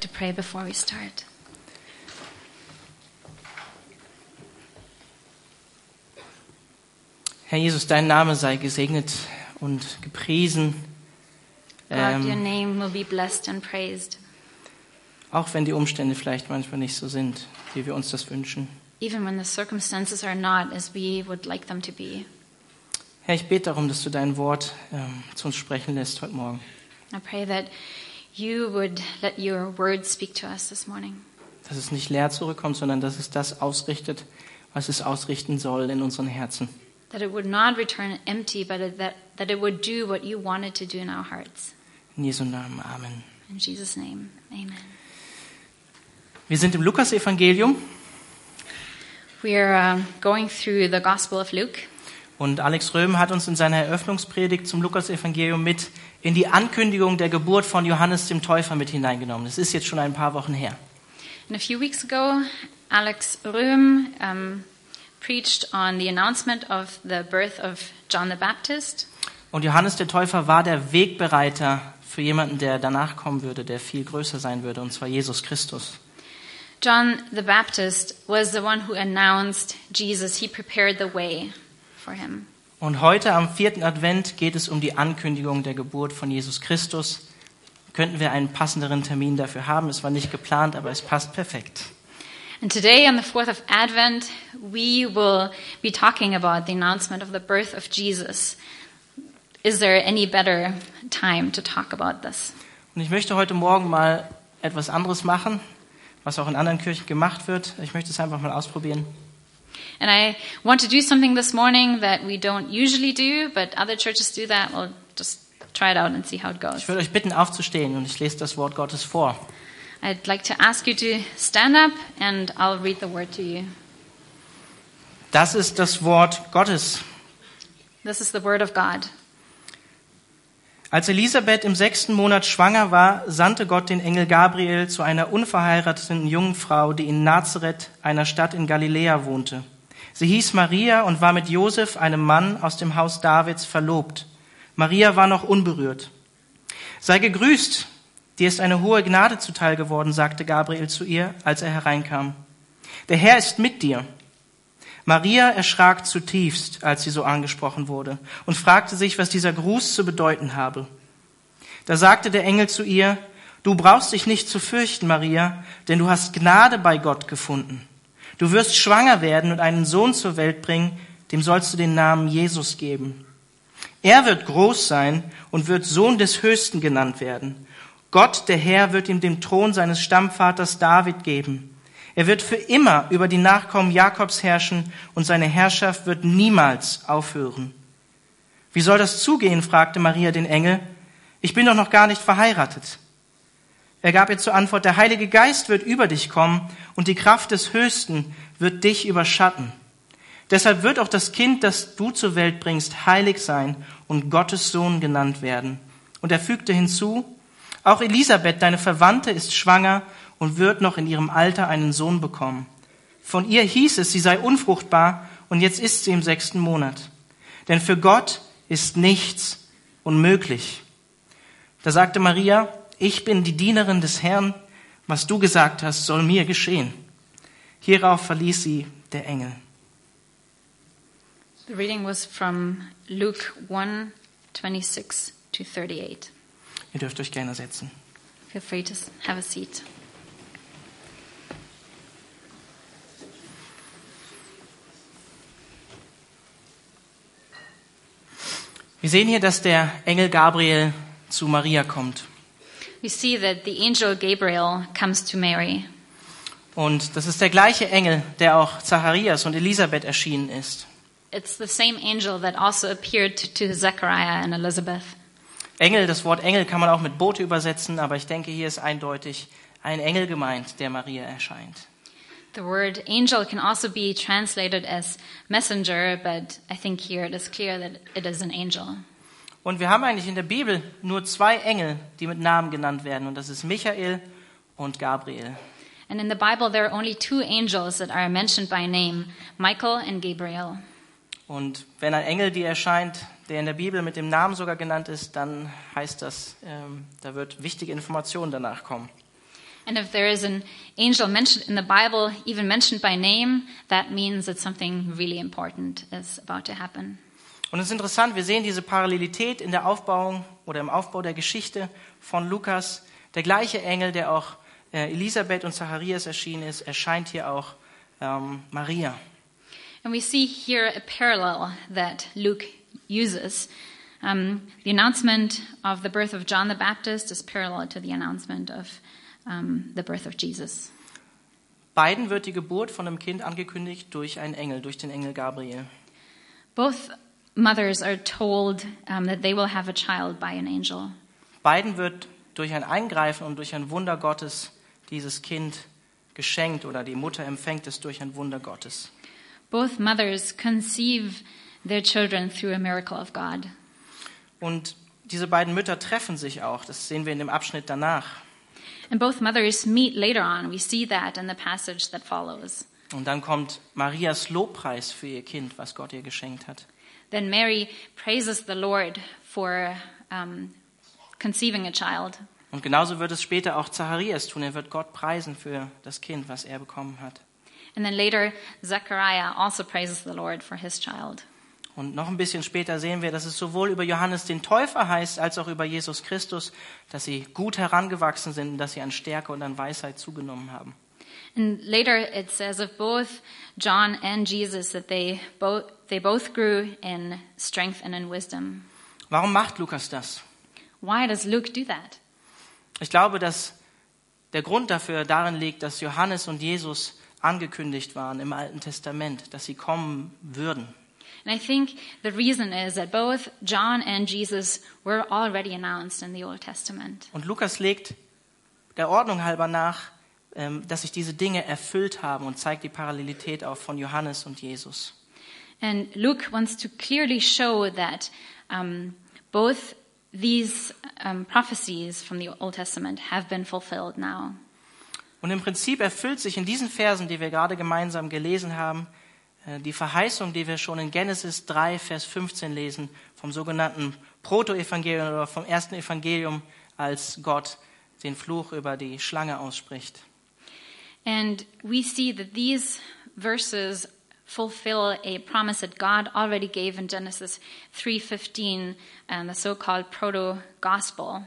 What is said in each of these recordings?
to pray before we start. Herr Jesus, dein Name sei gesegnet und gepriesen, God, your ähm, name will be blessed and praised, auch wenn die Umstände vielleicht manchmal nicht so sind, wie wir uns das wünschen. even when the circumstances are not as we would like them to be. Herr, ich bete darum, dass du dein Wort ähm, zu uns sprechen lässt heute Morgen. I pray that you would let your word speak to us this morning, Dass es nicht leer zurückkommt, sondern dass es das ausrichtet, was es ausrichten soll in unseren Herzen. that it would not return empty, but that, that it would do what you wanted to do in our hearts. In Jesu Namen. Amen. In Jesus' name, amen. Wir sind im Lukasevangelium We are uh, going through the Gospel of Luke, und Alex Röhm hat uns in seiner Eröffnungspredigt zum Lukasevangelium mit in die Ankündigung der Geburt von Johannes dem Täufer mit hineingenommen. Das ist jetzt schon ein paar Wochen her. And a few weeks ago, Alex Röhm um, preached on the announcement of the birth of John the Baptist. Und Johannes der Täufer war der Wegbereiter für jemanden, der danach kommen würde, der viel größer sein würde, und zwar Jesus Christus. John the Baptist was the one who announced Jesus. He prepared the way for him. Und heute am vierten Advent geht es um die Ankündigung der Geburt von Jesus Christus. Könnten wir einen passenderen Termin dafür haben? Es war nicht geplant, aber es passt perfekt. And today, on the 4th of Advent, we will be talking about the announcement of the birth of Jesus. Is there any better time to talk about this? Und ich möchte heute Morgen mal etwas anderes machen, was auch in anderen Kirchen gemacht wird. Ich möchte es einfach mal ausprobieren. And I want to do something this morning that we don't usually do, but other churches do that. We'll just try it out and see how it goes. Ich würde euch bitten, aufzustehen und ich lese das Wort Gottes vor. I'd like to ask you to stand up and I'll read the word to you. Das ist das Wort Gottes. This is the word of God. Als Elisabeth im sechsten Monat schwanger war, sandte Gott den Engel Gabriel zu einer unverheirateten jungen Frau, die in Nazareth, einer Stadt in Galiläa, wohnte. Sie hieß Maria und war mit Josef, einem Mann aus dem Haus Davids, verlobt. Maria war noch unberührt. Sei gegrüßt, dir ist eine hohe Gnade zuteil geworden, sagte Gabriel zu ihr, als er hereinkam. Der Herr ist mit dir. Maria erschrak zutiefst, als sie so angesprochen wurde, und fragte sich, was dieser Gruß zu bedeuten habe. Da sagte der Engel zu ihr, Du brauchst dich nicht zu fürchten, Maria, denn du hast Gnade bei Gott gefunden. Du wirst schwanger werden und einen Sohn zur Welt bringen, dem sollst du den Namen Jesus geben. Er wird groß sein und wird Sohn des Höchsten genannt werden. Gott, der Herr, wird ihm den Thron seines Stammvaters David geben. Er wird für immer über die Nachkommen Jakobs herrschen und seine Herrschaft wird niemals aufhören. Wie soll das zugehen? fragte Maria den Engel. Ich bin doch noch gar nicht verheiratet. Er gab ihr zur Antwort, der Heilige Geist wird über dich kommen und die Kraft des Höchsten wird dich überschatten. Deshalb wird auch das Kind, das du zur Welt bringst, heilig sein und Gottes Sohn genannt werden. Und er fügte hinzu, auch Elisabeth, deine Verwandte, ist schwanger und wird noch in ihrem Alter einen Sohn bekommen. Von ihr hieß es, sie sei unfruchtbar und jetzt ist sie im sechsten Monat. Denn für Gott ist nichts unmöglich. Da sagte Maria, ich bin die Dienerin des Herrn, was du gesagt hast, soll mir geschehen. Hierauf verließ sie der Engel. The reading was from Luke 1 26 to 38. Ihr dürft euch gerne setzen. Feel free to have a seat. Wir sehen hier, dass der Engel Gabriel zu Maria kommt. We see that the angel Gabriel comes to Mary. Und das ist der gleiche Engel, der auch Zacharias und Elisabeth erschienen ist. It's the same angel that also appeared to, Zechariah and Elizabeth. Engel, das Wort Engel kann man auch mit Bote übersetzen, aber ich denke, hier ist eindeutig ein Engel gemeint, der Maria erscheint. The word angel can also be translated as messenger, but I think here it is clear that it is an angel. Und wir haben eigentlich in der Bibel nur zwei Engel, die mit Namen genannt werden, und das ist Michael und Gabriel. And in the Bible, there are only two angels that are mentioned by name Michael and Gabriel. Und wenn ein Engel dir erscheint, der in der Bibel mit dem Namen sogar genannt ist, dann heißt das, ähm, da wird wichtige Information danach kommen. And if there is an angel mentioned in the Bible, even mentioned by name, that means that something really important is about to happen. Und es ist interessant, wir sehen diese Parallelität in der Aufbauung oder im Aufbau der Geschichte von Lukas. Der gleiche Engel, der auch äh, Elisabeth und Zacharias erschienen ist, erscheint hier auch ähm, Maria. And we see here a parallel that Luke uses. Um, the announcement of the birth of John the Baptist is parallel to the announcement of um, the birth of Jesus. Beiden wird die Geburt von einem Kind angekündigt durch einen Engel, durch den Engel Gabriel. Both mothers are told um, that they will have a child by an angel. Beiden wird durch ein Eingreifen und durch ein Wunder Gottes dieses Kind geschenkt oder die Mutter empfängt es durch ein Wunder Gottes. Both mothers conceive their children through a miracle of God. Und diese beiden Mütter treffen sich auch. Das sehen wir in dem Abschnitt danach. And both mothers meet later on. We see that in the passage that follows. Und dann kommt Marias Lobpreis für ihr Kind, was Gott ihr geschenkt hat. Then Mary praises the Lord for um, conceiving a child. Und genauso wird es später auch Zacharias tun. Er wird Gott preisen für das Kind, was er bekommen hat. And then later, Zechariah also praises the Lord for his child. Und noch ein bisschen später sehen wir, dass es sowohl über Johannes den Täufer heißt, als auch über Jesus Christus, dass sie gut herangewachsen sind und dass sie an Stärke und an Weisheit zugenommen haben. And later it says of both John and Jesus that they both, they both grew in strength and in wisdom. Warum macht Lukas das? Why does Luke do that? Ich glaube, dass der Grund dafür darin liegt, dass Johannes und Jesus angekündigt waren im Alten Testament, dass sie kommen würden. And I think the reason is that both John and Jesus were already announced in the Old Testament. Und Lukas legt der Ordnung halber nach, ähm, dass sich diese Dinge erfüllt haben und zeigt die Parallelität auf von Johannes und Jesus. And Luke wants to clearly show that um, both these um, prophecies from the Old Testament have been fulfilled now. Und im Prinzip erfüllt sich in diesen Versen, die wir gerade gemeinsam gelesen haben, die Verheißung, die wir schon in Genesis 3, Vers 15 lesen, vom sogenannten Protoevangelium oder vom ersten Evangelium, als Gott den Fluch über die Schlange ausspricht. And we see that these verses fulfill a promise that God already gave in Genesis 3:15, um, the so-called proto-gospel,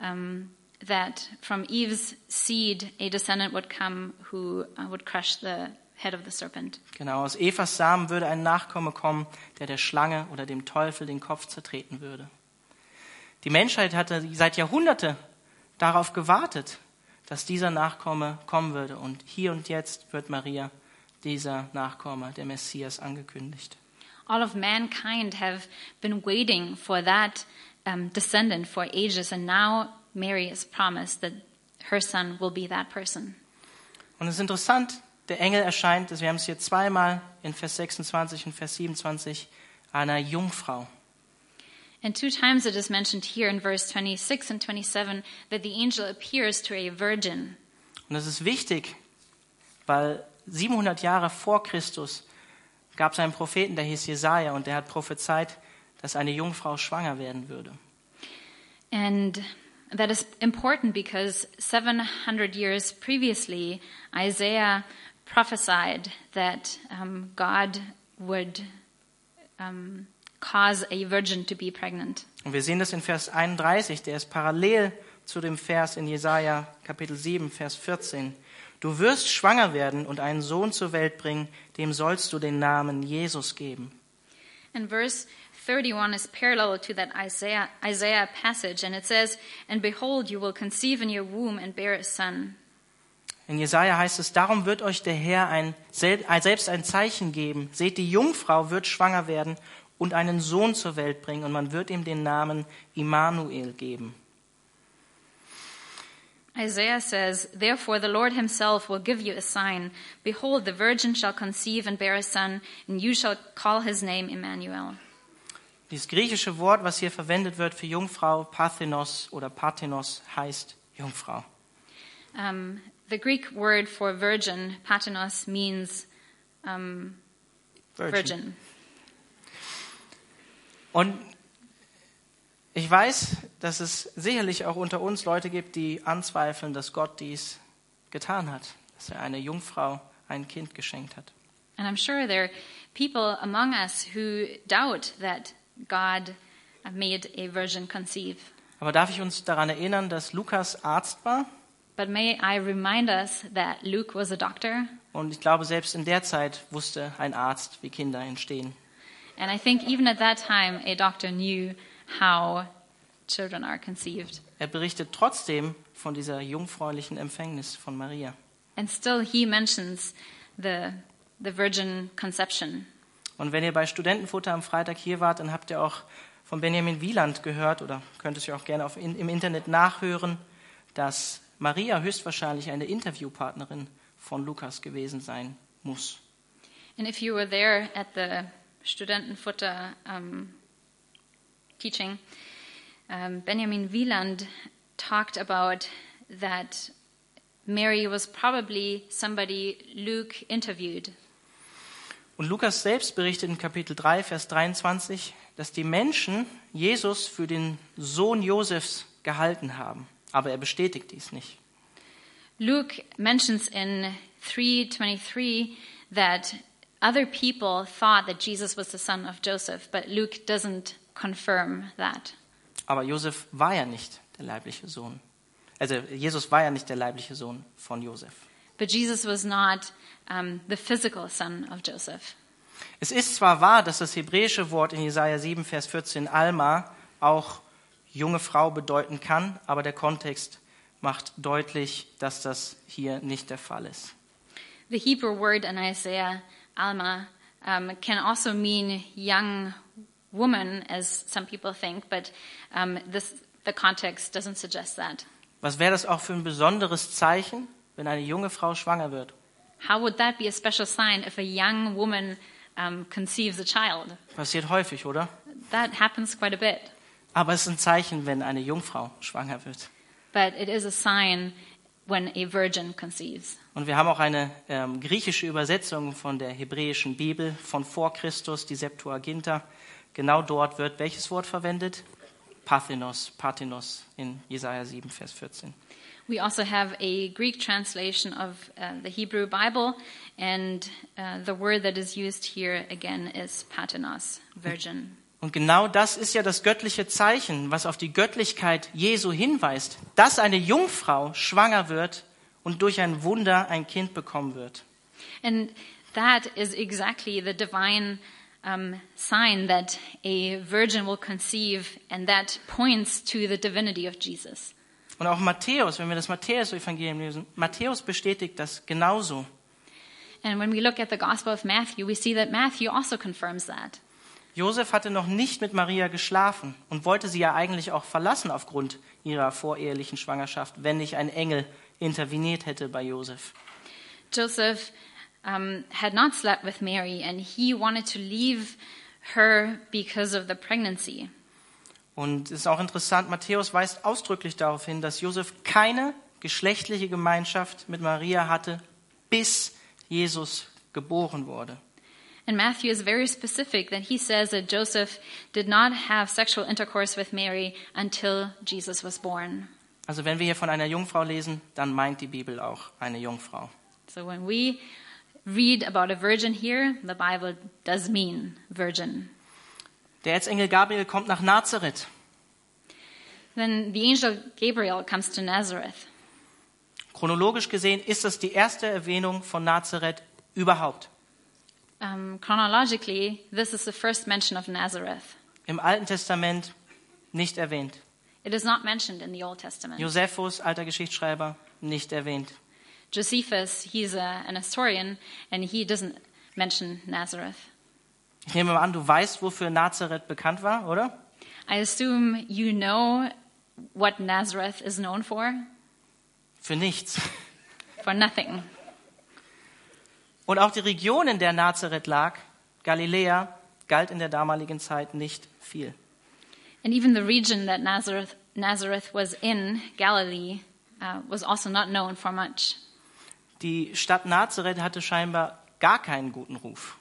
um, that from Eve's seed a descendant would come who uh, would crush the head of the serpent. Genau, aus Evas Samen würde ein Nachkomme kommen, der der Schlange oder dem Teufel den Kopf zertreten würde. Die Menschheit hatte seit Jahrhunderte darauf gewartet, dass dieser Nachkomme kommen würde. Und hier und jetzt wird Maria dieser Nachkomme, der Messias, angekündigt. All of mankind have been waiting for that um, descendant for ages, and now Mary is promised that her son will be that person. Und es ist interessant, der Engel erscheint, wir haben es hier zweimal in Vers 26 und Vers 27, einer Jungfrau. And two times it is mentioned here in verse 26 and 27 that the angel appears to a virgin. Und das ist wichtig, weil 700 Jahre vor Christus gab es einen Propheten, der hieß Jesaja, und der hat prophezeit, dass eine Jungfrau schwanger werden würde. And that is important because 700 years previously, Isaiah prophesied that um, God would um, cause a virgin to be pregnant. Und wir sehen das in Vers 31, der ist parallel zu dem Vers in Jesaja Kapitel 7, Vers 14. Du wirst schwanger werden und einen Sohn zur Welt bringen, dem sollst du den Namen Jesus geben. And verse 31 is parallel to that Isaiah, Isaiah passage, and it says, And behold, you will conceive in your womb and bear a son. In Jesaja heißt es, darum wird euch der Herr ein, selbst ein Zeichen geben. Seht, die Jungfrau wird schwanger werden und einen Sohn zur Welt bringen, und man wird ihm den Namen Immanuel geben. Isaiah says, Therefore the Lord himself will give you a sign. Behold, the virgin shall conceive and bear a son, and you shall call his name Emmanuel. Dieses griechische Wort, was hier verwendet wird für Jungfrau, Parthenos oder Parthenos, heißt Jungfrau. Um, the Greek word for virgin, patenos, means um, virgin. Und ich weiß, dass es sicherlich auch unter uns Leute gibt, die anzweifeln, dass Gott dies getan hat, dass er einer Jungfrau ein Kind geschenkt hat. And I'm sure there are people among us who doubt that God made a virgin conceive. Aber darf ich uns daran erinnern, dass Lukas Arzt war? But may I remind us that Luke was a doctor? Und ich glaube, selbst in der Zeit wusste ein Arzt, wie Kinder entstehen. And I think even at that time, a doctor knew how children are conceived. Er berichtet trotzdem von dieser jungfräulichen Empfängnis von Maria. And still, he mentions the, the virgin conception. Und wenn ihr bei Studentenfutter am Freitag hier wart, dann habt ihr auch von Benjamin Wieland gehört oder könnt es ja auch gerne auf, im Internet nachhören, dass Maria höchstwahrscheinlich eine Interviewpartnerin von Lukas gewesen sein muss. And if you were there at the Studentenfutter um, teaching, um, Benjamin Wieland talked about that Mary was probably somebody Luke interviewed. Und Lukas selbst berichtet in Kapitel 3, Vers 23, dass die Menschen Jesus für den Sohn Josefs gehalten haben. Aber er bestätigt dies nicht. Luke mentions in 323 that other people thought that Jesus was the son of Joseph, but Luke doesn't confirm that. Aber Josef war ja nicht der leibliche Sohn. Also Jesus war ja nicht der leibliche Sohn von Josef. But Jesus was not um, the physical son of Joseph. Es ist zwar wahr, dass das hebräische Wort in Jesaja 7, Vers 14 Alma auch junge Frau bedeuten kann, aber der Kontext macht deutlich, dass das hier nicht der Fall ist. The Hebrew word in Isaiah, Alma, um, can also mean young woman, as some people think, but um, this, the context doesn't suggest that. Was wäre das auch für ein besonderes Zeichen, wenn eine junge Frau schwanger wird? How would that be a special sign if a young woman um, conceives a child? Passiert häufig, oder? That happens quite a bit. Aber es ist ein Zeichen, wenn eine Jungfrau schwanger wird. But it is a sign when a virgin conceives. Und wir haben auch eine ähm, griechische Übersetzung von der hebräischen Bibel von vor Christus, die Septuaginta. Genau dort wird welches Wort verwendet? Parthenos, Parthenos in Jesaja 7, Vers 14. We also have a Greek translation of uh, the Hebrew Bible, and uh, the word that is used here again is patenos, virgin. Und genau das ist ja das göttliche Zeichen, was auf die Göttlichkeit Jesu hinweist, dass eine Jungfrau schwanger wird und durch ein Wunder ein Kind bekommen wird. And that is exactly the divine um, sign that a virgin will conceive, and that points to the divinity of Jesus. Und auch Matthäus, wenn wir das Matthäus-Evangelium lesen, Matthäus bestätigt das genauso. And when we look at the Gospel of Matthew, we see that Matthew also confirms that. Josef hatte noch nicht mit Maria geschlafen und wollte sie ja eigentlich auch verlassen aufgrund ihrer vorehelichen Schwangerschaft, wenn nicht ein Engel interveniert hätte bei Josef. Joseph um, had not slept with Mary, and he wanted to leave her because of the pregnancy. Und es ist auch interessant, Matthäus weist ausdrücklich darauf hin, dass Josef keine geschlechtliche Gemeinschaft mit Maria hatte, bis Jesus geboren wurde. And Matthew is very specific that he says that Joseph did not have sexual intercourse with Mary until Jesus was born. Also wenn wir hier von einer Jungfrau lesen, dann meint die Bibel auch eine Jungfrau. So when we read about a virgin here, the Bible does mean virgin. Der Erzengel Gabriel kommt nach Nazareth. Then the angel Gabriel comes to Nazareth. Chronologisch gesehen ist das die erste Erwähnung von Nazareth überhaupt. Um, chronologically, this is the first mention of Nazareth. Im Alten Testament nicht erwähnt. It is not mentioned in the Old Testament. Josephus, alter Geschichtsschreiber, nicht erwähnt. Josephus, he's a, an historian, and he doesn't mention Nazareth. Ich nehme mal an, du weißt, wofür Nazareth bekannt war, oder? I assume you know what Nazareth is known for? Für nichts. For nothing. Und auch die Region, in der Nazareth lag, Galiläa, galt in der damaligen Zeit nicht viel. And even the region that Nazareth, Nazareth was in, Galilee, uh, was also not known for much. Die Stadt Nazareth hatte scheinbar gar keinen guten Ruf.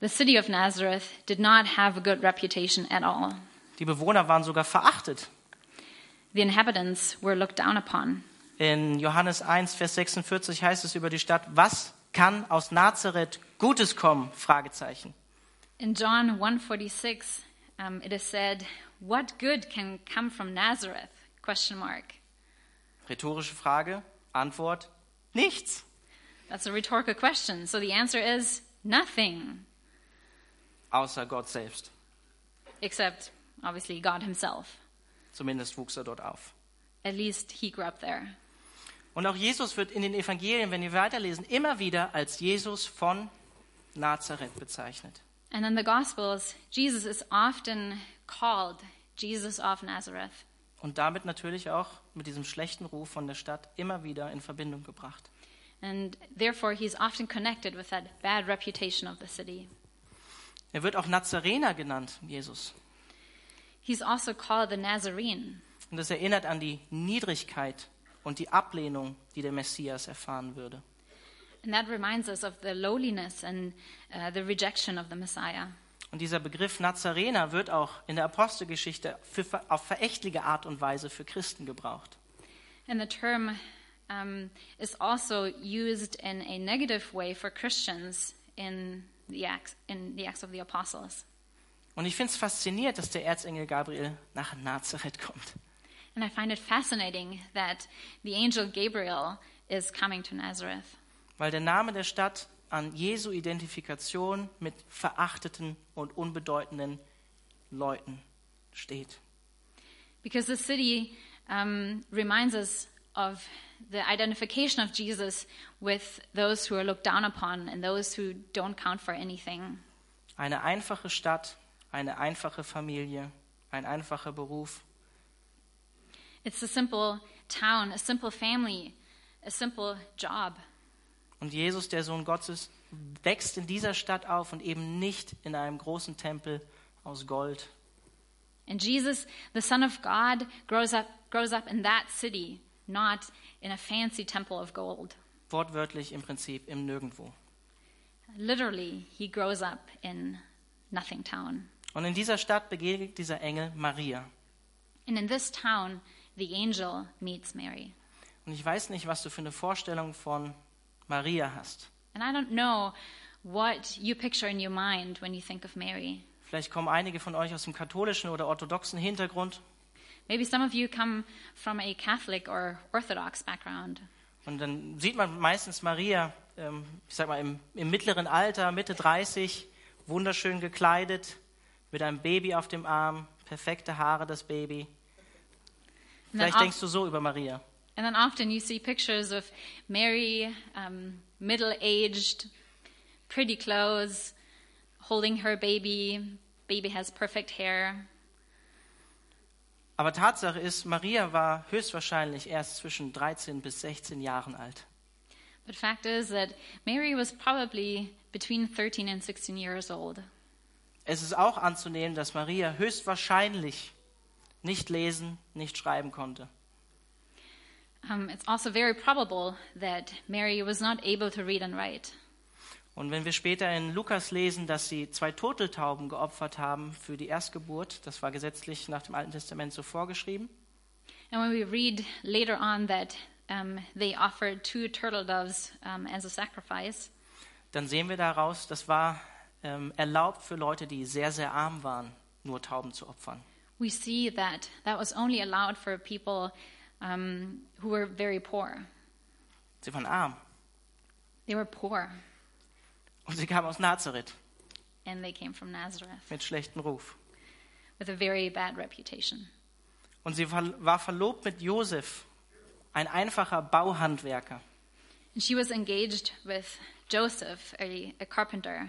The city of Nazareth did not have a good reputation at all. Die Bewohner waren sogar verachtet. The inhabitants were looked down upon. In Johannes 1, Vers 46 heißt es über die Stadt, was kann aus Nazareth Gutes kommen? Fragezeichen. In John 1:46, um, it is said, "What good can come from Nazareth?" Question mark. Rhetorische Frage, Antwort, nichts. That's a rhetorical question. So the answer is nothing, Außer Gott selbst. except obviously God Himself. Zumindest wuchs er dort auf. At least He grew up there. Und auch Jesus wird in den Evangelien, wenn wir weiterlesen, immer wieder als Jesus von Nazareth bezeichnet. And in the Gospels, Jesus is often called Jesus of Nazareth. Und damit natürlich auch mit diesem schlechten Ruf von der Stadt immer wieder in Verbindung gebracht. And therefore, he's often connected with that bad reputation of the city. Er wird auch Nazarener genannt, Jesus. He's also called the Nazarene. Und das erinnert an die Niedrigkeit und die Ablehnung, die der Messias erfahren würde. And that reminds us of the lowliness and uh, the rejection of the Messiah. Und dieser Begriff Nazarener wird auch in der Apostelgeschichte für, auf verächtliche Art und Weise für Christen gebraucht. And the term um, is also used in a negative way for Christians in the Acts, in the Acts of the Apostles. Und ich finde es faszinierend, dass der Erzengel Gabriel nach Nazareth kommt. And I find it fascinating that the angel Gabriel is coming to Nazareth. Weil der Name der Stadt an Jesu Identifikation mit verachteten und unbedeutenden Leuten steht. Because the city um, reminds us of the identification of Jesus with those who are looked down upon and those who don't count for anything. Eine einfache Stadt, eine einfache Familie, ein einfacher Beruf. It's a simple town, a simple family, a simple job. Und Jesus, der Sohn Gottes, wächst in dieser Stadt auf und eben nicht in einem großen Tempel aus Gold. And Jesus, the Son of God, grows up, grows up in that city, not in a fancy temple of gold. Wortwörtlich im Prinzip im Nirgendwo. Literally, he grows up in nothing town. Und in dieser Stadt begegnet dieser Engel Maria. And in this town, the angel meets Mary. Und ich weiß nicht, was du für eine Vorstellung von Maria hast. And I don't know what you picture in your mind when you think of Mary. Vielleicht kommen einige von euch aus dem katholischen oder orthodoxen Hintergrund. Maybe some of you come from a Catholic or Orthodox background. Und dann sieht man meistens Maria, ähm, ich sag mal, im, im mittleren Alter, Mitte 30, wunderschön gekleidet, mit einem Baby auf dem Arm, perfekte Haare, das Baby. And then, Vielleicht denkst du so über Maria. and then often you see pictures of Mary, um, middle aged, pretty clothes, holding her baby. Baby has perfect hair. Aber Tatsache ist, Maria war höchstwahrscheinlich erst zwischen 13 bis 16 Jahren alt. But fact is that Mary was probably between 13 and 16 years old. Es ist auch anzunehmen, dass Maria höchstwahrscheinlich nicht lesen, nicht schreiben konnte. Um, it's also very probable that Mary was not able to read and write. Und wenn wir später in Lukas lesen, dass sie zwei Turteltauben geopfert haben für die Erstgeburt, das war gesetzlich nach dem Alten Testament so vorgeschrieben, And when we read later on that um, they offered two turtle doves um, as a sacrifice, dann sehen wir daraus, das war ähm, erlaubt für Leute, die sehr, sehr arm waren, nur Tauben zu opfern. We see that that was only allowed for people um, who were very poor. Sie waren arm They were poor, und sie kamen aus Nazareth and they came from Nazareth mit schlechtem Ruf. with a very bad reputation. Und sie war verlobt mit Josef, ein einfacher Bauhandwerker. And she was engaged with Joseph, a, a carpenter.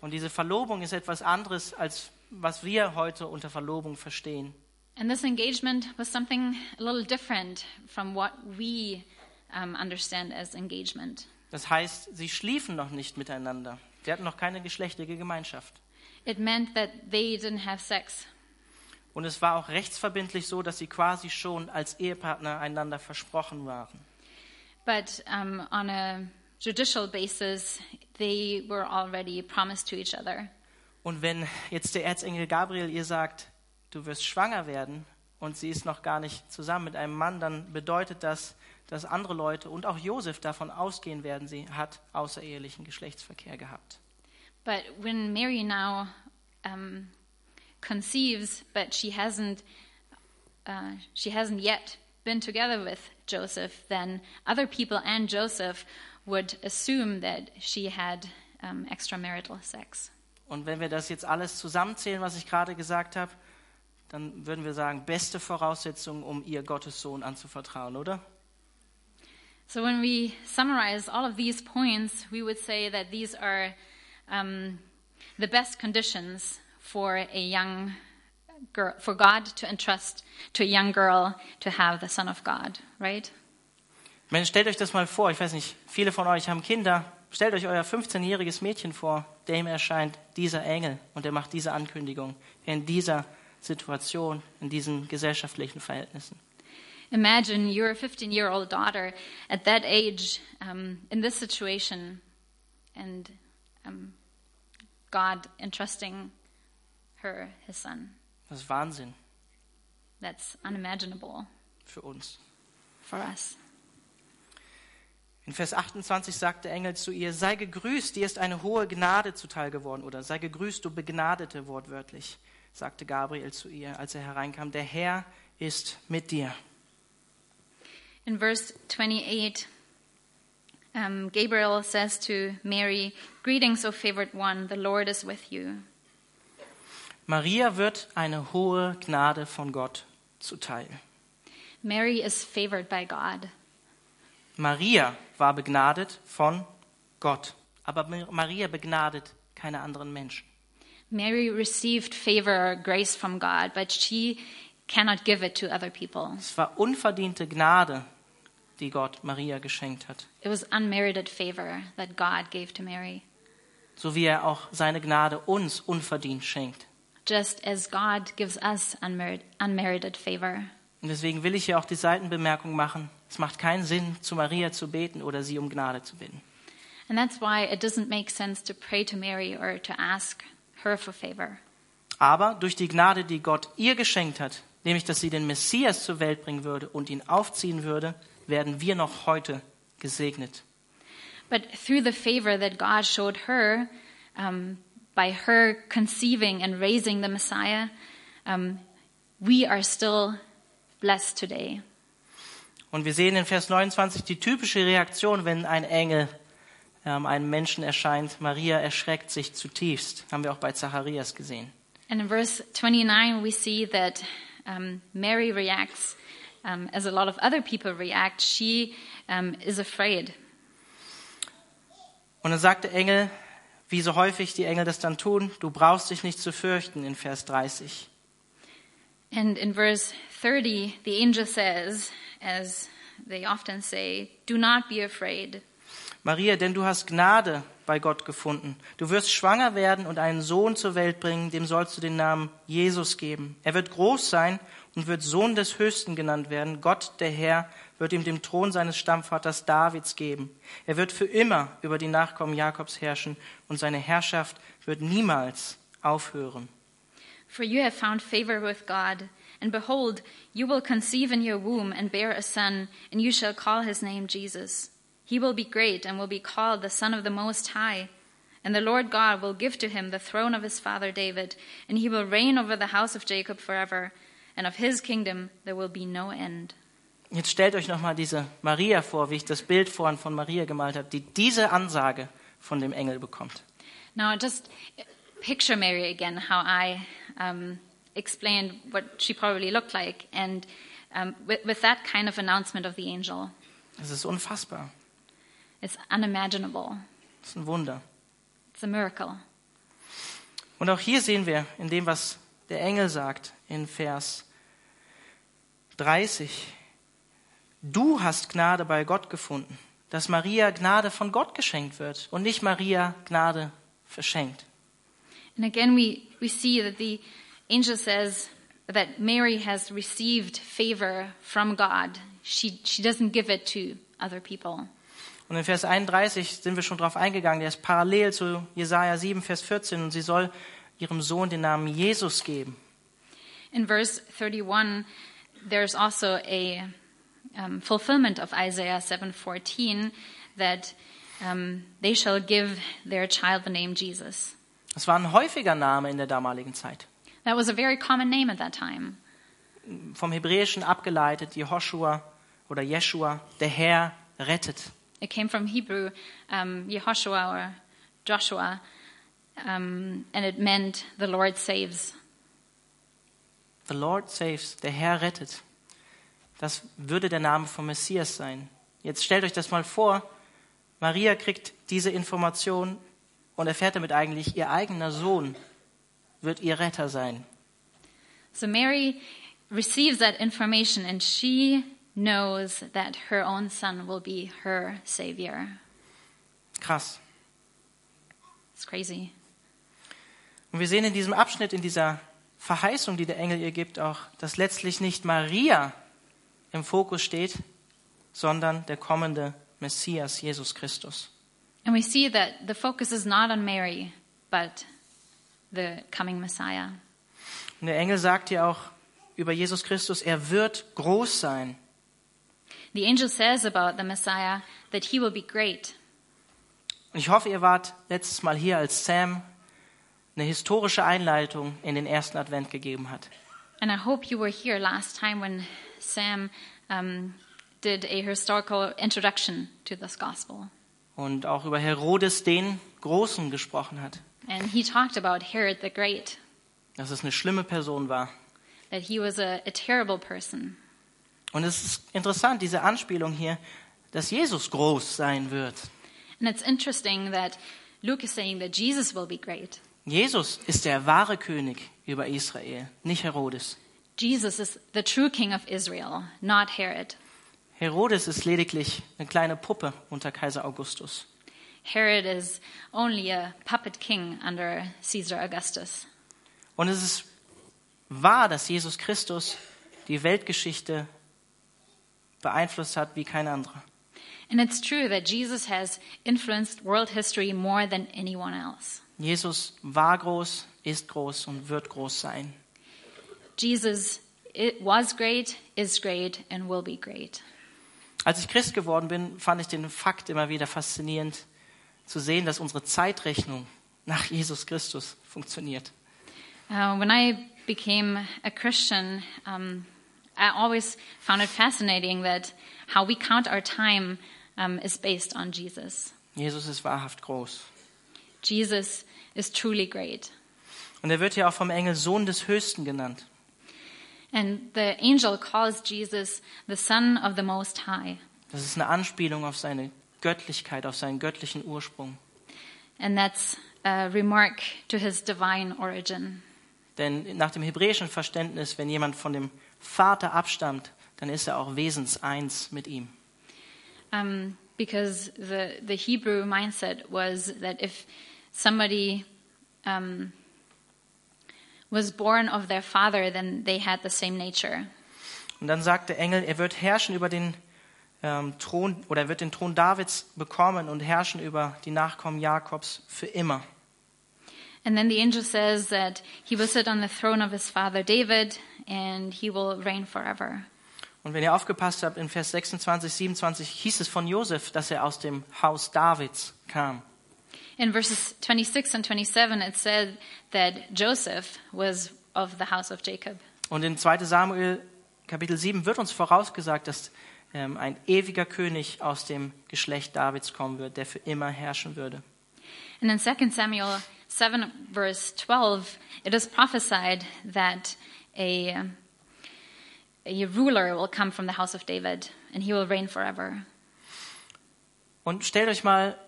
Und diese Verlobung ist etwas anderes, als was wir heute unter Verlobung verstehen. And this engagement was something a little different from what we um, understand as engagement. Das heißt, sie schliefen noch nicht miteinander. Sie hatten noch keine geschlechtliche Gemeinschaft. It meant that they didn't have sex. Und es war auch rechtsverbindlich so, dass sie quasi schon als Ehepartner einander versprochen waren. But um, on a judicial basis, they were already promised to each other. Und wenn jetzt der Erzengel Gabriel ihr sagt, du wirst schwanger werden und sie ist noch gar nicht zusammen mit einem Mann, dann bedeutet das, dass andere Leute und auch Josef davon ausgehen werden, sie hat außerehelichen Geschlechtsverkehr gehabt. But when Mary now um, conceives, but she hasn't, uh, she hasn't yet been together with Joseph, then other people and Joseph would assume that she had um, extramarital sex. Und wenn wir das jetzt alles zusammenzählen, was ich gerade gesagt habe, dann würden wir sagen, beste Voraussetzung, um ihr Gottes Sohn anzuvertrauen, oder? So when we summarize all of these points, we would say that these are um, the best conditions for a young girl, for God to entrust to a young girl to have the Son of God, right? Meine, stellt euch das mal vor, ich weiß nicht, viele von euch haben Kinder. Stellt euch euer 15-jähriges Mädchen vor, dem erscheint dieser Engel und er macht diese Ankündigung in dieser Situation, in diesen gesellschaftlichen Verhältnissen. Imagine your 15 year old daughter at that age um, in this situation and um, God entrusting her his son. Das ist Wahnsinn That's unimaginable für uns. for us. In Vers 28 sagt der Engel zu ihr, sei gegrüßt, dir ist eine hohe Gnade zuteil geworden. Oder sei gegrüßt, du Begnadete, wortwörtlich, sagte Gabriel zu ihr, als er hereinkam. Der Herr ist mit dir. In verse 28, um, Gabriel says to Mary, Greetings, O favored one, the Lord is with you. Maria wird eine hohe Gnade von Gott zuteil. Mary is favored by God. Maria war begnadet von Gott. Aber Maria begnadet keine anderen Menschen. Mary received favor or grace from God, but she cannot give it to other people. Es war unverdiente Gnade, die Gott Maria geschenkt hat. It was unmerited favor that God gave to Mary, So wie er auch seine Gnade uns unverdient schenkt. just as God gives us unmerit- unmerited favor. Und deswegen will ich hier auch die Seitenbemerkung machen. Es macht keinen Sinn, zu Maria zu beten oder sie um Gnade zu bitten. And that's why it doesn't make sense to pray to Mary or to ask her for favor. Aber durch die Gnade, die Gott ihr geschenkt hat, nämlich dass sie den Messias zur Welt bringen würde und ihn aufziehen würde, werden wir noch heute gesegnet. But through the favor that God showed her um, by her conceiving and raising the Messiah, um, we are still blessed today. Und wir sehen in Vers 29 die typische Reaktion, wenn ein Engel ähm, einem Menschen erscheint. Maria erschreckt sich zutiefst. Haben wir auch bei Zacharias gesehen. And in verse 29, we see that um, Mary reacts um, as a lot of other people react. She um, is afraid. Und dann sagt der Engel, wie so häufig die Engel das dann tun, du brauchst dich nicht zu fürchten in Vers 30. And in verse 30, the angel says, as they often say, Do not be afraid. Maria, denn du hast Gnade bei Gott gefunden. Du wirst schwanger werden und einen Sohn zur Welt bringen, dem sollst du den Namen Jesus geben. Er wird groß sein und wird Sohn des Höchsten genannt werden. Gott, der Herr, wird ihm den Thron seines Stammvaters Davids geben. Er wird für immer über die Nachkommen Jakobs herrschen und seine Herrschaft wird niemals aufhören. For you have found favor with God. And behold, you will conceive in your womb and bear a son, and you shall call his name Jesus. He will be great and will be called the Son of the Most High. And the Lord God will give to him the throne of his father David, and he will reign over the house of Jacob forever, and of his kingdom there will be no end. Jetzt stellt euch nochmal diese Maria vor, wie ich das Bild vorhin von Maria gemalt habe, die diese Ansage von dem Engel bekommt. Now, just picture Mary again, how I um, explained what she probably looked like, and um, with, with that kind of announcement of the angel. Es ist unfassbar. It's unimaginable. Es ist ein Wunder. It's a miracle. Und auch hier sehen wir in dem, was der Engel sagt in Vers 30, du hast Gnade bei Gott gefunden, dass Maria Gnade von Gott geschenkt wird und nicht Maria Gnade verschenkt. And again, we, we see that the angel says that Mary has received favor from God. She, she doesn't give it to other people. Und in Vers 31 sind wir schon drauf eingegangen, der ist parallel zu Jesaja 7, Vers 14 und sie soll ihrem Sohn den Namen Jesus geben. In verse 31, there's also a um, fulfillment of Isaiah 7:14 that um, they shall give their child the name Jesus. Das war ein häufiger Name in der damaligen Zeit. That was a very common name at that time. Vom Hebräischen abgeleitet, Jehoshua oder Jeshua, der Herr rettet. It came from Hebrew, um, Yehoshua or Joshua, um, and it meant the Lord saves. The Lord saves, der Herr rettet. Das würde der Name vom Messias sein. Jetzt stellt euch das mal vor, Maria kriegt diese Information und erfährt damit eigentlich, ihr eigener Sohn wird ihr Retter sein. So Mary receives that information and she knows that her own son will be her savior. Krass. It's crazy. Und wir sehen in diesem Abschnitt, in dieser Verheißung, die der Engel ihr gibt, auch, dass letztlich nicht Maria im Fokus steht, sondern der kommende Messias, Jesus Christus. And we see that the focus is not on Mary, but the coming Messiah. Und der Engel sagt ja auch über Jesus Christus, er wird groß sein. The angel says about the Messiah that he will be great. Und ich hoffe, ihr wart letztes Mal hier, als Sam eine historische Einleitung in den ersten Advent gegeben hat. And I hope you were here last time when Sam um, did a historical introduction to this gospel. Und auch über Herodes den Großen gesprochen hat. And he talked about Herod the Great, Dass es eine schlimme Person war. that he was a, a terrible person. Und es ist interessant, diese Anspielung hier, dass Jesus groß sein wird. And it's interesting that Luke is saying that Jesus will be great. Jesus ist der wahre König über Israel, nicht Herodes. Jesus is the true king of Israel, not Herod. Herodes ist lediglich eine kleine Puppe unter Kaiser Augustus. Herod is only a puppet king under Caesar Augustus. Und es ist wahr, dass Jesus Christus die Weltgeschichte beeinflusst hat wie kein anderer. And it's true that Jesus has influenced world history more than anyone else. Jesus war groß, ist groß und wird groß sein. Jesus was great, is great, and will be great. Als ich Christ geworden bin, fand ich den Fakt immer wieder faszinierend, zu sehen, dass unsere Zeitrechnung nach Jesus Christus funktioniert. Uh, when I became a Christian, um, I always found it fascinating that how we count our time um, is based on Jesus. Jesus ist wahrhaft groß. Jesus is truly great. Und er wird ja auch vom Engel Sohn des Höchsten genannt. And the angel calls Jesus the Son of the Most High. Das ist eine Anspielung auf seine Göttlichkeit, auf seinen göttlichen Ursprung. And that's a remark to his divine origin. Denn nach dem hebräischen Verständnis, wenn jemand von dem Vater abstammt, dann ist er auch wesenseins mit ihm. Um, because the, the Hebrew mindset was that if somebody um, was born of their father, then they had the same nature. Und dann sagt der Engel, er wird herrschen über den ähm, Thron oder er wird den Thron Davids bekommen und herrschen über die Nachkommen Jakobs für immer. And then the angel says that he will sit on the throne of his father David and he will reign forever. Und wenn ihr aufgepasst habt, in Vers 26, 27 hieß es von Josef, dass er aus dem Haus Davids kam. In verses 26 and 27, it said that Joseph was of the house of Jacob. Und in 2 Samuel Kapitel 7 wird uns vorausgesagt, dass ein ewiger König aus dem Geschlecht Davids kommen wird, der für immer herrschen würde. And in 2 Samuel 7, verse 12, it is prophesied that a, a ruler will come from the house of David and he will reign forever. Und stellt euch mal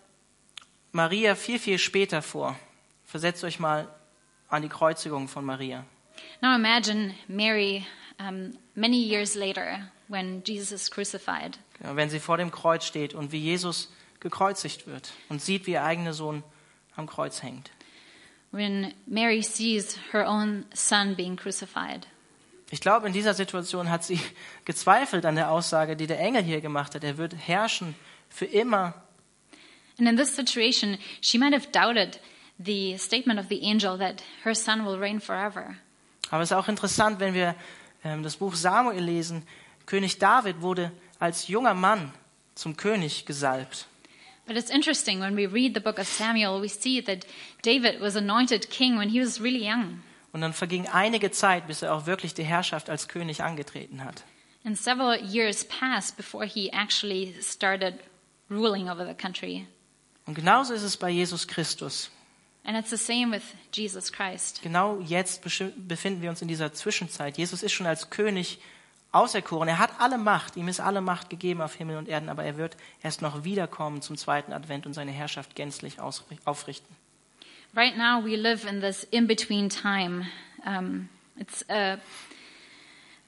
Maria viel, viel später vor. Versetzt euch mal an die Kreuzigung von Maria. Now imagine Mary um, many years later when Jesus is crucified. Ja, wenn sie vor dem Kreuz steht und wie Jesus gekreuzigt wird und sieht, wie ihr eigener Sohn am Kreuz hängt. When Mary sees her own son being crucified. Ich glaube, in dieser Situation hat sie gezweifelt an der Aussage, die der Engel hier gemacht hat. Er wird herrschen für immer. And in this situation, she might have doubted the statement of the angel that her son will reign forever. Aber es ist auch interessant, wenn wir das Buch Samuel lesen. König David wurde als junger Mann zum König gesalbt. But it's interesting when we read the book of Samuel, we see that David was anointed king when he was really young. Und dann verging einige Zeit, bis er auch wirklich die Herrschaft als König angetreten hat. And several years passed before he actually started ruling over the country. Und genauso ist es bei Jesus Christus. And it's the same with Jesus Christ. Genau jetzt befinden wir uns in dieser Zwischenzeit. Jesus ist schon als König auserkoren. Er hat alle Macht. Ihm ist alle Macht gegeben auf Himmel und Erden, aber er wird erst noch wiederkommen zum zweiten Advent und seine Herrschaft gänzlich aufrichten. Right now, we live in this in between time. Um, it's a,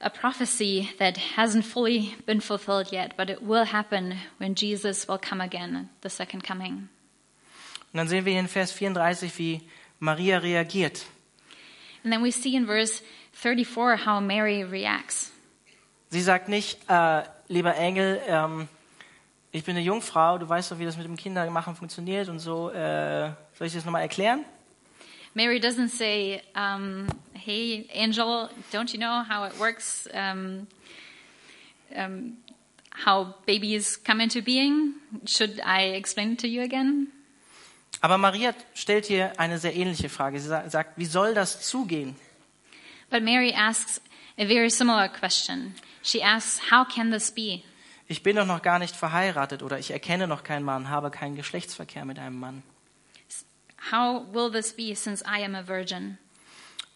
a prophecy that hasn't fully been fulfilled yet, but it will happen when Jesus will come again, the second coming. Und dann sehen wir hier in Vers 34, wie Maria reagiert. And then we see in verse 34 how Mary reacts. Sie sagt nicht, äh, lieber Engel, ähm, ich bin eine Jungfrau, du weißt doch, wie das mit dem Kindermachen funktioniert und so. Äh, soll ich das nochmal erklären? Mary doesn't say, um, Hey, angel, don't you know how it works? Um, um, how babies come into being? Should I explain it to you again? Aber Maria stellt hier eine sehr ähnliche Frage. Sie sa- sagt, wie soll das zugehen? But Mary asks a very similar question. She asks, How can this be? Ich bin doch noch gar nicht verheiratet oder ich erkenne noch keinen Mann, habe keinen Geschlechtsverkehr mit einem Mann. How will this be since I am a virgin?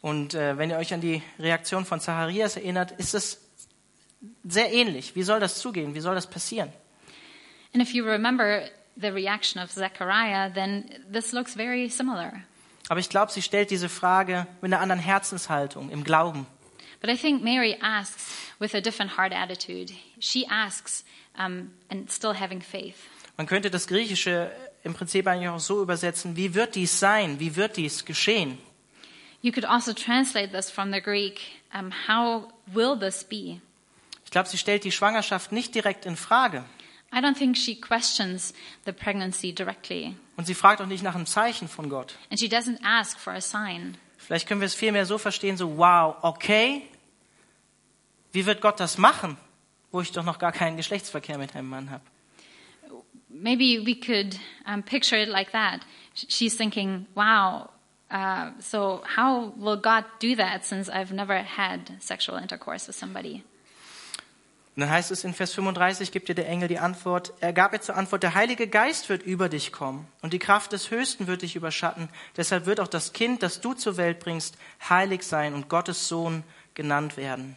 Und äh, wenn ihr euch an die Reaktion von Zacharias erinnert, ist es sehr ähnlich. Wie soll das zugehen? Wie soll das passieren? And if you remember the reaction of Zechariah, then this looks very similar. Aber ich glaube, sie stellt diese Frage mit einer anderen Herzenshaltung, im Glauben. But I think Mary asks with a different heart attitude. She asks um, and still having faith. Man könnte das Griechische im Prinzip eigentlich auch so übersetzen, wie wird dies sein? Wie wird dies geschehen? You could also translate this from the Greek. Um, how will this be? Ich glaube, sie stellt die Schwangerschaft nicht direkt in Frage. I don't think she questions the pregnancy directly, Und sie fragt auch nicht nach einem Zeichen von Gott. and she doesn't ask for a sign. Vielleicht können wir es vielmehr so verstehen, so, wow, okay, wie wird Gott das machen, wo ich doch noch gar keinen Geschlechtsverkehr mit einem Mann habe? Maybe we could um, picture it like that. She's thinking, wow, uh, so how will God do that since I've never had sexual intercourse with somebody? Und dann heißt es in Vers 35, gibt dir der Engel die Antwort, er gab ihr zur Antwort, der Heilige Geist wird über dich kommen und die Kraft des Höchsten wird dich überschatten. Deshalb wird auch das Kind, das du zur Welt bringst, heilig sein und Gottes Sohn genannt werden.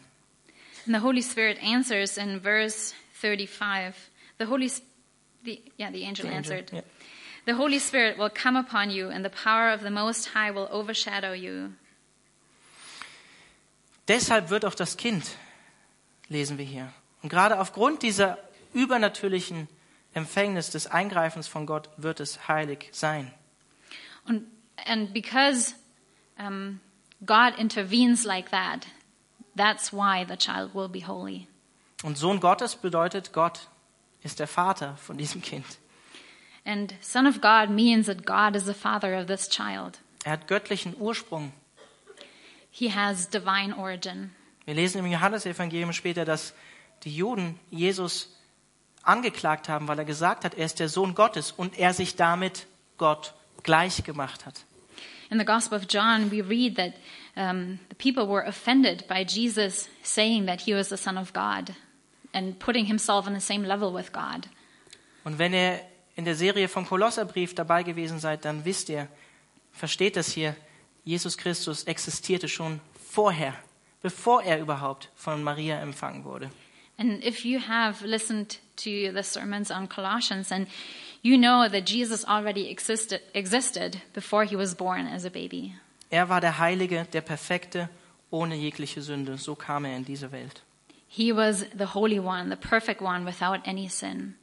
And the Holy Spirit answers in verse 35. The Holy, the, yeah, the angel The angel, answered. yeah. The Holy Spirit will come upon you, and the power of the Most High will overshadow you. Deshalb wird auch das Kind, lesen wir hier. Und gerade aufgrund dieser übernatürlichen Empfängnis des Eingreifens von Gott wird es heilig sein. And, and because um, God intervenes like that, that's why the child will be holy. Und Sohn Gottes bedeutet, Gott ist der Vater von diesem Kind. And Son of God means that God is the father of this child. Er hat göttlichen Ursprung. He has divine origin. Wir lesen im Johannesevangelium später, dass die Juden Jesus angeklagt haben, weil er gesagt hat, er ist der Sohn Gottes und er sich damit Gott gleich gemacht hat. In the Gospel of John, we read that um, the people were offended by Jesus saying that he was the Son of God and putting himself on the same level with God. Und wenn ihr in der Serie vom Kolosserbrief dabei gewesen seid, dann wisst ihr, versteht das hier, Jesus Christus existierte schon vorher, bevor er überhaupt von Maria empfangen wurde. And if you have listened to the sermons on Colossians, then you know that Jesus already existed, existed before he was born as a baby. Er war der Heilige, der Perfekte, ohne jegliche Sünde. So kam er in diese Welt. He was the Holy One, the perfect one, without any sin.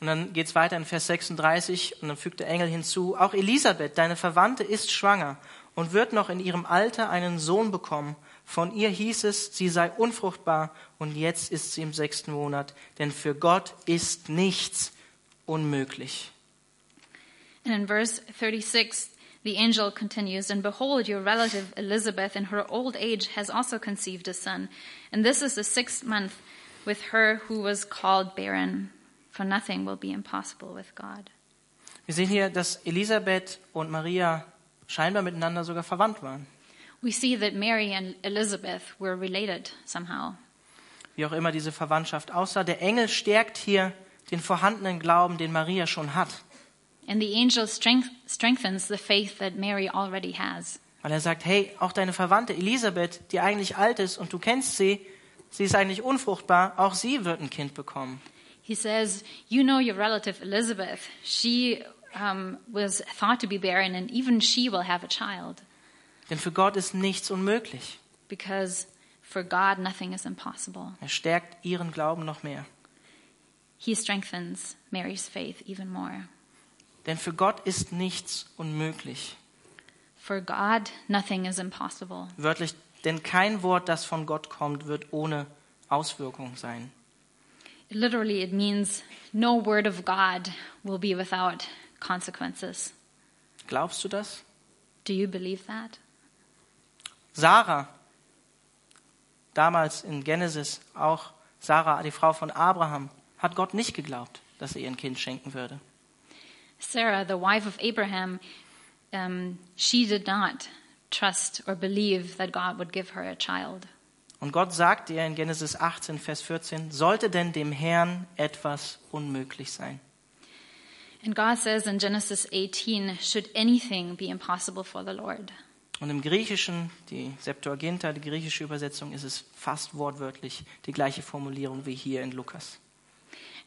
Und dann geht's weiter in Vers 36 und dann fügt der Engel hinzu, auch Elisabeth, deine Verwandte, ist schwanger und wird noch in ihrem Alter einen Sohn bekommen. Von ihr hieß es, sie sei unfruchtbar und jetzt ist sie im sechsten Monat, denn für Gott ist nichts unmöglich. And in verse 36, the angel continues, And behold, your relative Elizabeth in her old age has also conceived a son. And this is the sixth month with her who was called barren, for nothing will be impossible with God. Wir sehen hier, dass Elisabeth und Maria scheinbar miteinander sogar verwandt waren. We see that Mary and Elizabeth were related somehow. Wie auch immer diese Verwandtschaft aussah. Der Engel stärkt hier den vorhandenen Glauben, den Maria schon hat. And the angel strength, strengthens the faith that Mary already has. Weil er sagt, hey, auch deine Verwandte Elisabeth, die eigentlich alt ist und du kennst sie, sie ist eigentlich unfruchtbar, auch sie wird ein Kind bekommen. He says, You know your relative Elizabeth. She um, was thought to be barren, and even she will have a child. Denn für Gott ist nichts unmöglich. Because for God, nothing is impossible. Er stärkt ihren Glauben noch mehr. He strengthens Mary's faith even more. Denn für Gott ist nichts unmöglich. For God, nothing is impossible. Wörtlich, denn kein Wort, das von Gott kommt, wird ohne Auswirkung sein. Literally, it means no word of God will be without consequences. Glaubst du das? Do you believe that? Sarah, damals in Genesis, auch Sarah, die Frau von Abraham, hat Gott nicht geglaubt, dass er ihr ein Kind schenken würde. Sarah, the wife of Abraham, um, she did not trust or believe that God would give her a child. Und Gott sagt ihr in Genesis 18, Vers 14, sollte denn dem Herrn etwas unmöglich sein? And God says in Genesis 18, should anything be impossible for the Lord? Und im Griechischen, die Septuaginta, die griechische Übersetzung, ist es fast wortwörtlich die gleiche Formulierung wie hier in Lukas.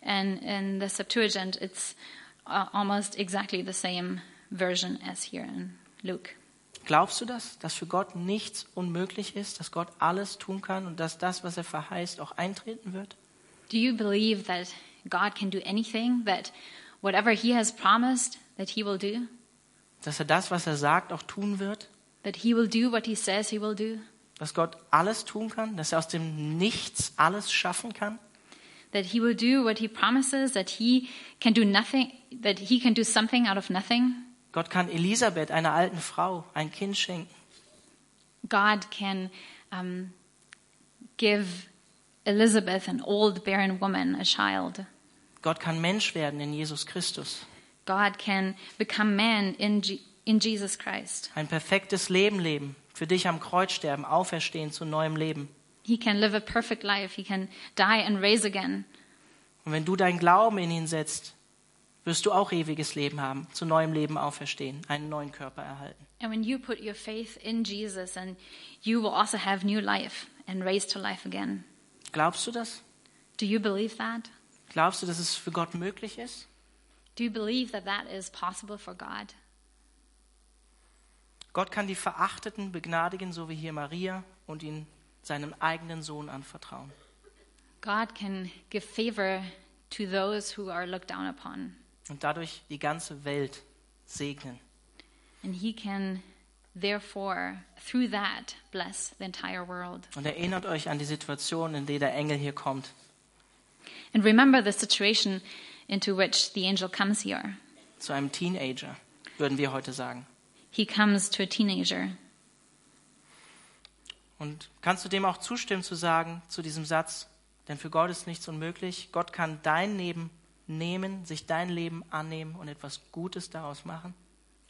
And in the Septuagint, it's uh, almost exactly the same version as here in Luke. Glaubst du das, dass für Gott nichts unmöglich ist, dass Gott alles tun kann und dass das, was er verheißt, auch eintreten wird? Do you believe that God can do anything, that whatever he has promised, that he will do? Dass er das, was er sagt, auch tun wird? That he will do what he says he will do? Dass Gott alles tun kann? Dass er aus dem Nichts alles schaffen kann? That he will do what he promises, that he can do nothing, that he can do something out of nothing? Gott kann Elisabeth, einer alten Frau, ein Kind schenken. God can um, give Elizabeth, an old barren woman, a child. Gott kann Mensch werden in Jesus Christus. God can become man in, Je- in Jesus Christ. Ein perfektes Leben leben, für dich am Kreuz sterben, auferstehen zu neuem Leben. He can live a perfect life. He can die and raise again. Und wenn du deinen Glauben in ihn setzt, wirst du auch ewiges Leben haben, zu neuem Leben auferstehen, einen neuen Körper erhalten. And when you put your faith in Jesus, and you will also have new life and raised to life again. Glaubst du das? Do you believe that? Glaubst du, dass es für Gott möglich ist? Do you believe that that is possible for God? Gott kann die Verachteten begnadigen, so wie hier Maria, und ihn seinem eigenen Sohn anvertrauen. God can give favor to those who are looked down upon, Und dadurch die ganze Welt segnen. and He can therefore, through that, bless the entire world. Und erinnert euch an die Situation, in der der Engel hier kommt. And remember the situation into which the angel comes here. Zu einem Teenager, würden wir heute sagen. He comes to a teenager. Und kannst du dem auch zustimmen zu sagen, zu diesem Satz, denn für Gott ist nichts unmöglich. Gott kann dein Leben nehmen, sich dein Leben annehmen und etwas Gutes daraus machen.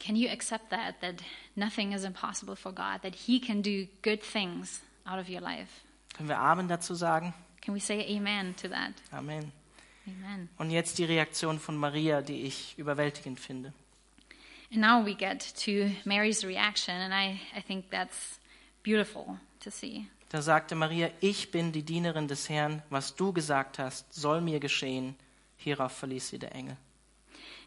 Can you accept that? That nothing is impossible for God, that He can do good things out of your life? Können wir Amen dazu sagen? Can we say amen to that? Amen. Amen. Und jetzt die Reaktion von Maria, die ich überwältigend finde. And now we get to Mary's reaction, and I, I think that's beautiful to see. Da sagte Maria, ich bin die Dienerin des Herrn, was du gesagt hast, soll mir geschehen. Hierauf verließ sie der Engel.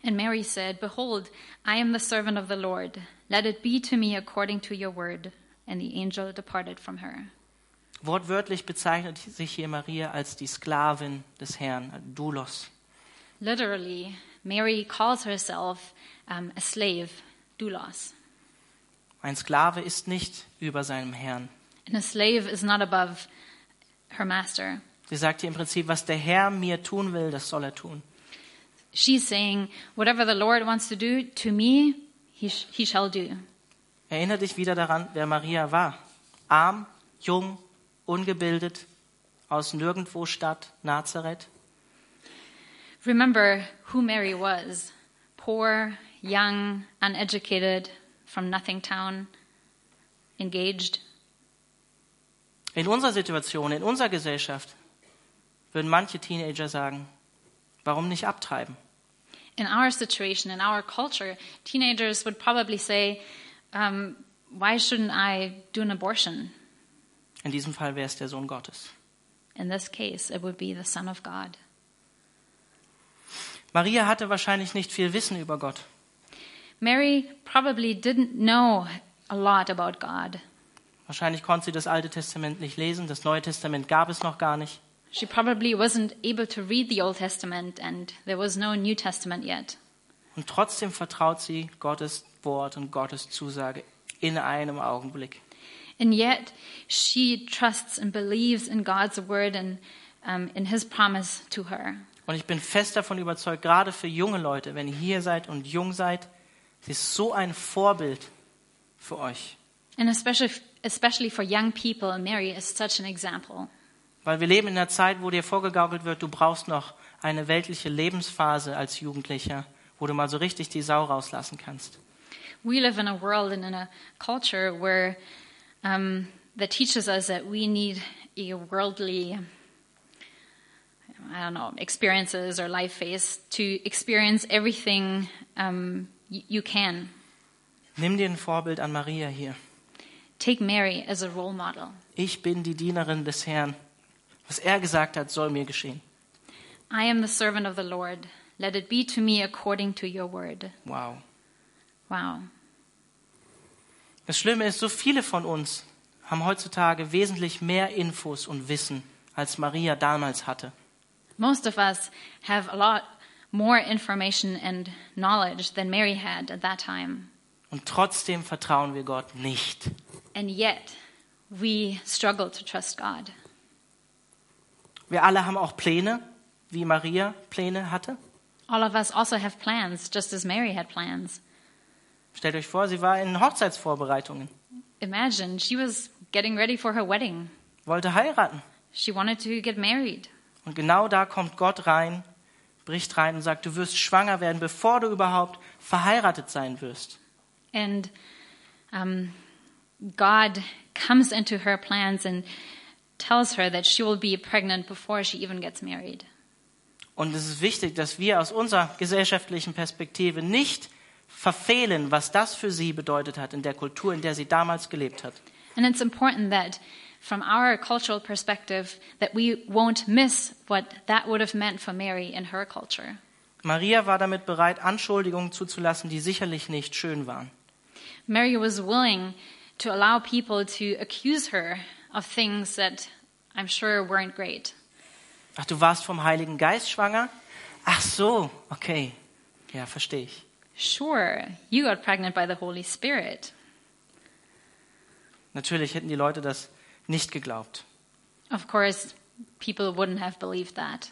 And Mary said, Behold, I am the servant of the Lord. Let it be to me according to your word. And the angel departed from her. Wortwörtlich bezeichnet sich hier Maria als die Sklavin des Herrn, Doulos. Literally, Mary calls herself um, a slave, doulos. Ein Sklave ist nicht über seinem Herrn. And a slave is not above her master. Sie sagt hier im Prinzip, was der Herr mir tun will, das soll er tun. She's saying, Whatever the Lord wants to do to me, he, sh- he shall do. Erinnere dich wieder daran, wer Maria war. Arm, jung, ungebildet, aus nirgendwo Stadt Nazareth. Remember who Mary was poor, young, uneducated, from nothing town, engaged. In unserer Situation, in unserer Gesellschaft würden manche Teenager sagen, warum nicht abtreiben? In our situation, in our culture, teenagers would probably say, um, Why shouldn't I do an abortion? In diesem Fall wäre es der Sohn Gottes. In this case, it would be the Son of God. Maria hatte wahrscheinlich nicht viel Wissen über Gott. Mary probably didn't know a lot about God. Wahrscheinlich konnte sie das Alte Testament nicht lesen, das Neue Testament gab es noch gar nicht. She probably wasn't able to read the Old Testament and there was no New Testament yet. Und trotzdem vertraut sie Gottes Wort und Gottes Zusage in einem Augenblick. And yet she trusts and believes in God's word and um, in his promise to her. Und ich bin fest davon überzeugt, gerade für junge Leute, wenn ihr hier seid und jung seid, sie ist so ein Vorbild für euch. And especially, especially for young people, Mary is such an example. Weil wir leben in einer Zeit, wo dir vorgegaukelt wird, du brauchst noch eine weltliche Lebensphase als Jugendlicher, wo du mal so richtig die Sau rauslassen kannst. We live in a world and in a culture where um, that teaches us that we need a worldly, I don't know, experiences or life phase to experience everything um, you can. Nimm dir ein Vorbild an Maria hier. Take Mary as a role model. Ich bin die Dienerin des Herrn. Was er gesagt hat, soll mir geschehen. I am the servant of the Lord. Let it be to me according to your word. Wow. Wow. Das Schlimme ist, so viele von uns haben heutzutage wesentlich mehr Infos und Wissen, als Maria damals hatte. Most of us have a lot more information and knowledge than Mary had at that time. Und trotzdem vertrauen wir Gott nicht. And yet, we struggle to trust God. Wir alle haben auch Pläne, wie Maria Pläne hatte. All of us also have plans, just as Mary had plans. Stellt euch vor, sie war in Hochzeitsvorbereitungen, Imagine, she was getting ready for her wedding. wollte heiraten. She wanted to get married. Und genau da kommt Gott rein, bricht rein und sagt, du wirst schwanger werden, bevor du überhaupt verheiratet sein wirst. And um, God comes into her plans and tells her that she will be pregnant before she even gets married. Und es ist wichtig, dass wir aus unserer gesellschaftlichen Perspektive nicht verfehlen, was das für sie bedeutet hat in der Kultur, in der sie damals gelebt hat. And it's important that from our cultural perspective that we won't miss what that would have meant for Mary in her culture. Maria war damit bereit, Anschuldigungen zuzulassen, die sicherlich nicht schön waren. Mary was willing to allow people to accuse her of things that I'm sure weren't great. Ach, du warst vom Heiligen Geist schwanger? Ach so, okay. Ja, verstehe ich. Sure, you got pregnant by the Holy Spirit. Natürlich hätten die Leute das nicht geglaubt. Of course, people wouldn't have believed that.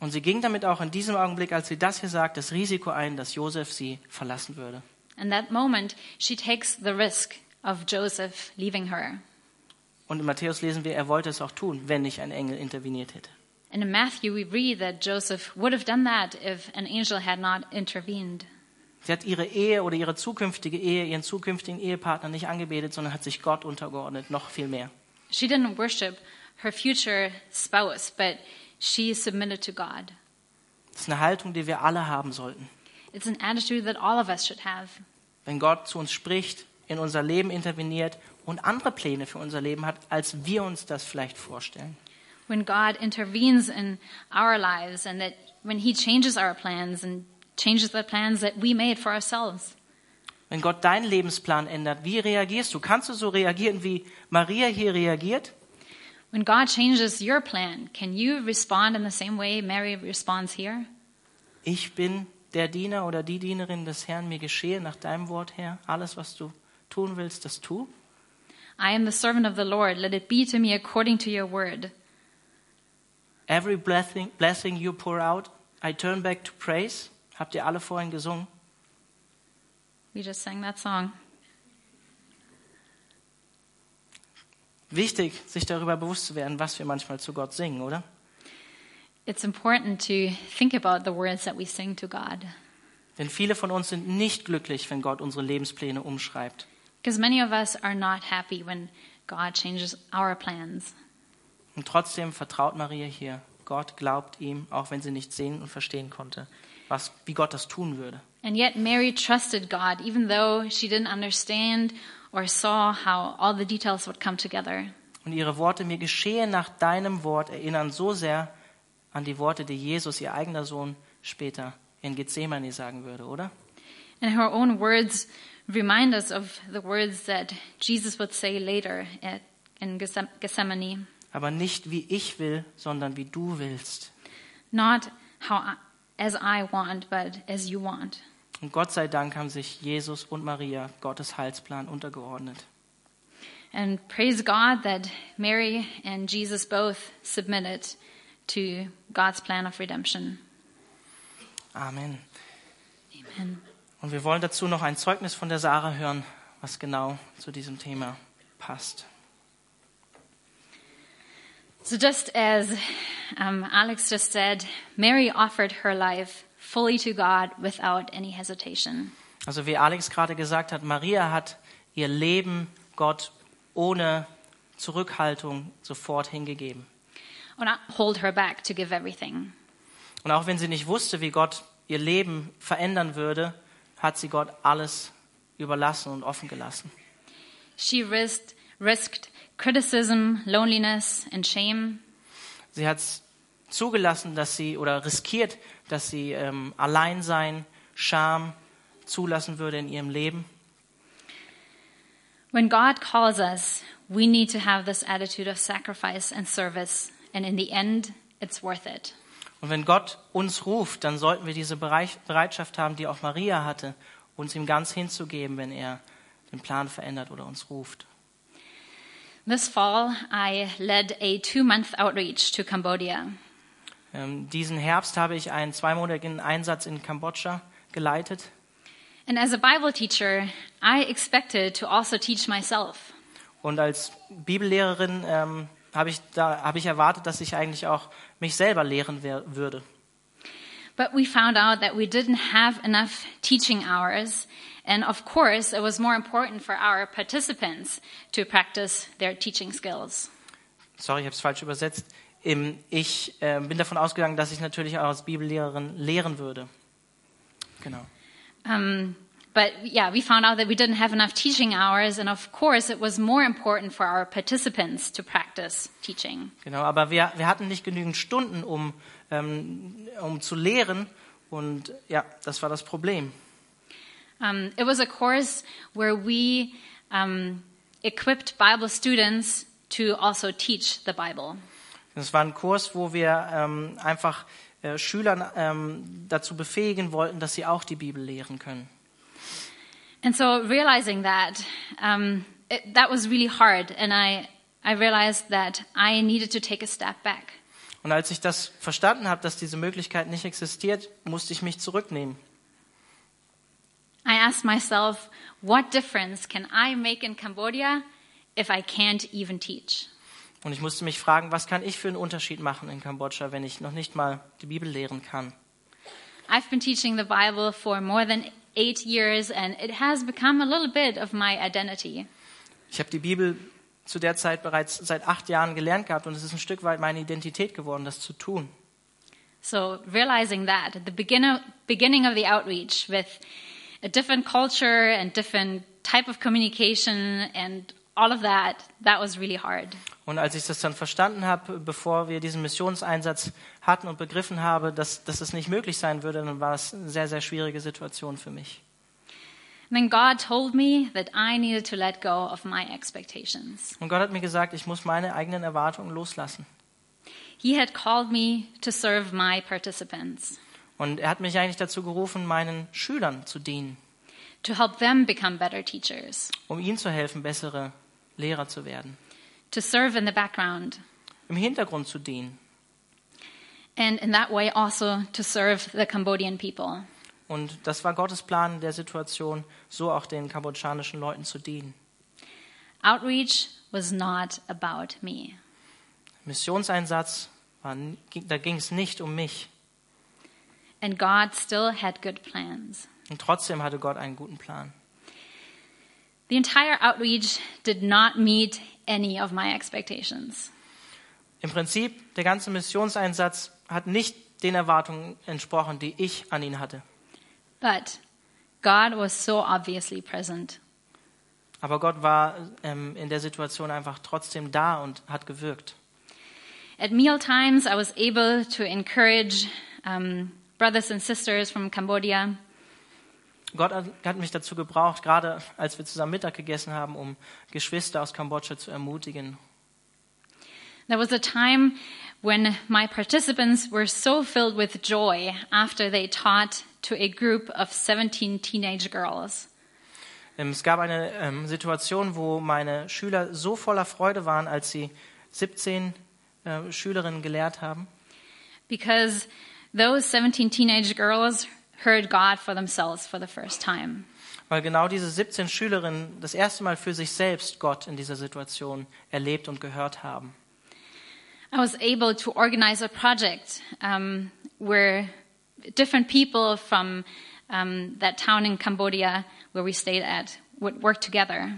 Und sie ging damit auch in diesem Augenblick, als sie das hier sagt, das Risiko ein, dass Josef sie verlassen würde. In that moment, she takes the risk of Joseph leaving her. Und in Matthäus lesen wir, er wollte es auch tun, wenn nicht ein Engel interveniert hätte. And in Matthew, we read that Joseph would have done that if an angel had not intervened. Sie hat ihre Ehe oder ihre zukünftige Ehe, ihren zukünftigen Ehepartner nicht angebetet, sondern hat sich Gott untergeordnet, noch viel mehr. She didn't worship her future spouse, but she submitted to God. Das ist eine Haltung, die wir alle haben sollten. It's an attitude that all of us should have. Wenn Gott zu uns spricht, in unser Leben interveniert und andere Pläne für unser Leben hat, als wir uns das vielleicht vorstellen. When God intervenes in our lives and that when He changes our plans and changes the plans that we made for ourselves. Wenn Gott deinen Lebensplan ändert, wie reagierst du? Kannst du so reagieren, wie Maria hier reagiert? When God changes your plan, can you respond in the same way Mary responds here? Ich bin der Diener oder die Dienerin des Herrn, mir geschehe nach deinem Wort, Herr. Alles, was du tun willst, das tu. I am the servant of the Lord. Let it be to me according to your word. Every blessing, blessing you pour out, I turn back to praise. Habt ihr alle vorhin gesungen? We just sang that song. wichtig, sich darüber bewusst zu werden, was wir manchmal zu Gott singen, oder? It's important to think about the words that we sing to God. Denn viele von uns sind nicht glücklich, wenn Gott unsere Lebenspläne umschreibt. Because many of us are not happy when God changes our plans. Und trotzdem vertraut Maria hier. Gott glaubt ihm, auch wenn sie nicht sehen und verstehen konnte, was, wie Gott das tun würde. And yet Mary trusted God, even though she didn't understand or saw how all the details would come together. Und ihre Worte, mir geschehe nach deinem Wort, erinnern so sehr an die Worte, die Jesus, ihr eigener Sohn, später in Gethsemane sagen würde, oder? And her own words remind us of the words that Jesus would say later at, in Gethsem- Gethsemane. Aber nicht wie ich will, sondern wie du willst. Not how I, as I want, but as you want. Und Gott sei Dank haben sich Jesus und Maria Gottes Heilsplan untergeordnet. And praise God that Mary and Jesus both submitted to God's plan of redemption. Amen. Amen. Und wir wollen dazu noch ein Zeugnis von der Sarah hören, was genau zu diesem Thema passt. So, just as um, Alex just said, Mary offered her life fully to God without any hesitation. Also wie Alex gerade gesagt hat, Maria hat ihr Leben Gott ohne Zurückhaltung sofort hingegeben. Not hold her back to give everything. Und auch wenn sie nicht wusste, wie Gott ihr Leben verändern würde, hat sie Gott alles überlassen und offen gelassen. She risked, risked criticism, loneliness, and shame. Sie hat zugelassen, dass sie oder riskiert, dass sie ähm, Alleinsein, Scham zulassen würde in ihrem Leben. When God calls us, we need to have this attitude of sacrifice and service, and in the end, it's worth it. Und wenn Gott uns ruft, dann sollten wir diese Bereitschaft haben, die auch Maria hatte, uns ihm ganz hinzugeben, wenn er den Plan verändert oder uns ruft. This fall, I led a two month outreach to Cambodia. Ähm, diesen Herbst habe ich einen zweimonatigen Einsatz in Kambodscha geleitet. And as a Bible teacher, I expected to also teach myself. Und als Bibellehrerin ähm, habe ich, da, habe ich erwartet, dass ich eigentlich auch mich selber lehren würde. But we found out that we didn't have enough teaching hours. And of course, it was more important for our participants to practice their teaching skills. Sorry, ich habe es falsch übersetzt. Ich äh, bin davon ausgegangen, dass ich natürlich auch als Bibellehrerin lehren würde. Genau. Um, but yeah, we found out that we didn't have enough teaching hours. And of course, it was more important for our participants to practice teaching. Genau, aber wir, wir hatten nicht genügend Stunden, um, ähm, um zu lehren. Und ja, das war das Problem. Um, it was a course where we um, equipped Bible students to also teach the Bible. Das war ein Kurs, wo wir ähm, einfach äh, Schülern ähm, dazu befähigen wollten, dass sie auch die Bibel lehren können. And so realizing that, um, it, that was really hard. And I, I realized that I needed to take a step back. Und als ich das verstanden habe, dass diese Möglichkeit nicht existiert, musste ich mich zurücknehmen. I asked myself, what difference can I make in Cambodia if I can't even teach? Und ich musste mich fragen, was kann ich für einen Unterschied machen in Kambodscha, wenn ich noch nicht mal die Bibel lehren kann? I've been teaching the Bible for more than eight years, and it has become a little bit of my identity. Ich habe die Bibel zu der Zeit bereits seit acht Jahren gelernt gehabt und es ist ein Stück weit meine Identität geworden, das zu tun. So realizing that at the begin- beginning of the outreach with a different culture and different type of communication and all of that, that was really hard. Und als ich das dann verstanden habe, bevor wir diesen Missionseinsatz hatten und begriffen habe, dass, dass es nicht möglich sein würde, dann war es eine sehr, sehr schwierige Situation für mich. And then God told me that I needed to let go of my expectations. Und Gott hat mir gesagt, ich muss meine eigenen Erwartungen loslassen. He had called me to serve my participants, Und er hat mich eigentlich dazu gerufen, meinen Schülern zu dienen, to help them become better teachers, um ihnen zu helfen, bessere Lehrer zu werden, to serve in the background, im Hintergrund zu dienen and in that way also to serve the Cambodian people. Und das war Gottes Plan in der Situation, so auch den kambodschanischen Leuten zu dienen. Outreach was not about me. Missionseinsatz, war, da ging es nicht um mich. And God still had good plans. Und trotzdem hatte Gott einen guten Plan. The entire outreach did not meet any of my expectations. Im Prinzip, der ganze Missionseinsatz hat nicht den Erwartungen entsprochen, die ich an ihn hatte. But God was so obviously present. Aber Gott war ähm, in der Situation einfach trotzdem da und hat gewirkt. At meal times, I was able to encourage um, brothers and sisters from Cambodia. Gott hat, mich dazu gebraucht, gerade als wir zusammen Mittag gegessen haben, um Geschwister aus Kambodscha zu ermutigen. There was a time when my participants were so filled with joy after they taught to a group of 17 teenage girls. Ähm, Es gab eine ähm, Situation, wo meine Schüler so voller Freude waren, als sie 17 äh, Schülerinnen gelehrt haben, because those 17 teenage girls heard God for themselves for the first time. weil genau diese 17 Schülerinnen das erste Mal für sich selbst Gott in dieser Situation erlebt und gehört haben. I was able to organize a project um, where different people from um, that town in Cambodia where we stayed at would work together.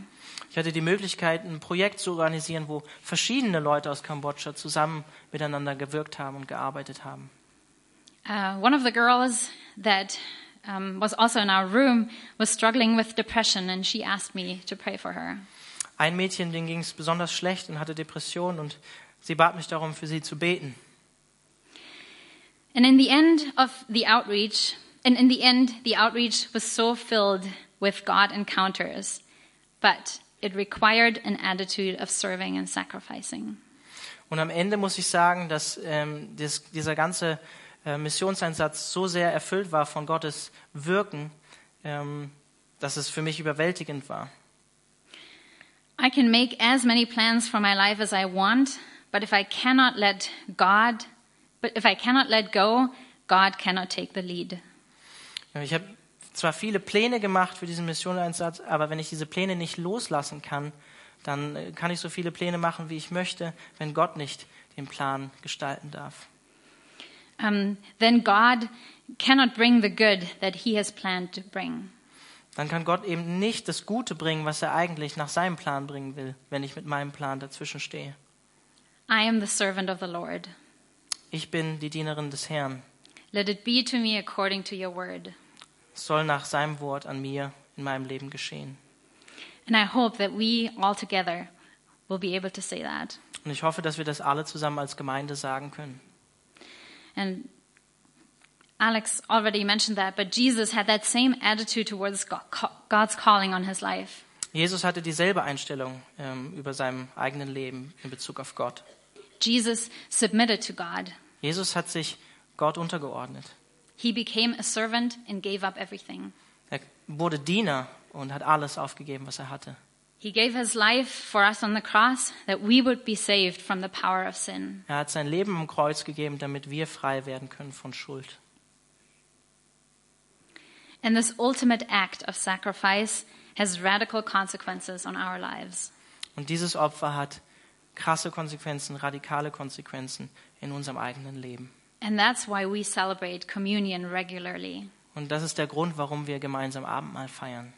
Ich hatte die Möglichkeit, ein Projekt zu organisieren, wo verschiedene Leute aus Kambodscha zusammen miteinander gewirkt haben und gearbeitet haben. Uh, one of the girls that um, was also in our room was struggling with depression, and she asked me to pray for her. Ein Mädchen, dem ging es besonders schlecht und hatte Depressionen und sie bat mich darum, für sie zu beten. And in the end of the outreach, and in the end, the outreach was so filled with God encounters, but it required an attitude of serving and sacrificing. Und am Ende muss ich sagen, dass ähm, das, dieser ganze Missionseinsatz so sehr erfüllt war von Gottes Wirken, ähm, dass es für mich überwältigend war. I can make as many plans for my life as I want, but if I cannot let God, but if I cannot let go, God cannot take the lead. Ich habe zwar viele Pläne gemacht für diesen Missionseinsatz, aber wenn ich diese Pläne nicht loslassen kann, dann äh, kann ich so viele Pläne machen, wie ich möchte, wenn Gott nicht den Plan gestalten darf. Um, then God cannot bring the good that He has planned to bring. Dann kann Gott eben nicht das Gute bringen, was er eigentlich nach seinem Plan bringen will, wenn ich mit meinem Plan dazwischen stehe. I am the servant of the Lord. Ich bin die Dienerin des Herrn. Let it be to me according to your word. Es soll nach seinem Wort an mir in meinem Leben geschehen. And I hope that we all together will be able to say that. Und ich hoffe, dass wir das alle zusammen als Gemeinde sagen können. And Alex already mentioned that, but Jesus had that same attitude towards God's calling on his life. Jesus hatte dieselbe Einstellung ähm, über seinem eigenen Leben in Bezug auf Gott. Jesus submitted to God. Jesus hat sich Gott untergeordnet. He became a servant and gave up everything. Er wurde Diener und hat alles aufgegeben, was er hatte. He gave his life for us on the cross that we would be saved from the power of sin. Er hat sein Leben am Kreuz gegeben, damit wir frei werden können von Schuld. And this ultimate act of sacrifice has radical consequences on our lives. Und dieses Opfer hat krasse Konsequenzen, radikale Konsequenzen in unserem eigenen Leben. And that's why we celebrate communion regularly. Und das ist der Grund, warum wir gemeinsam Abendmahl feiern.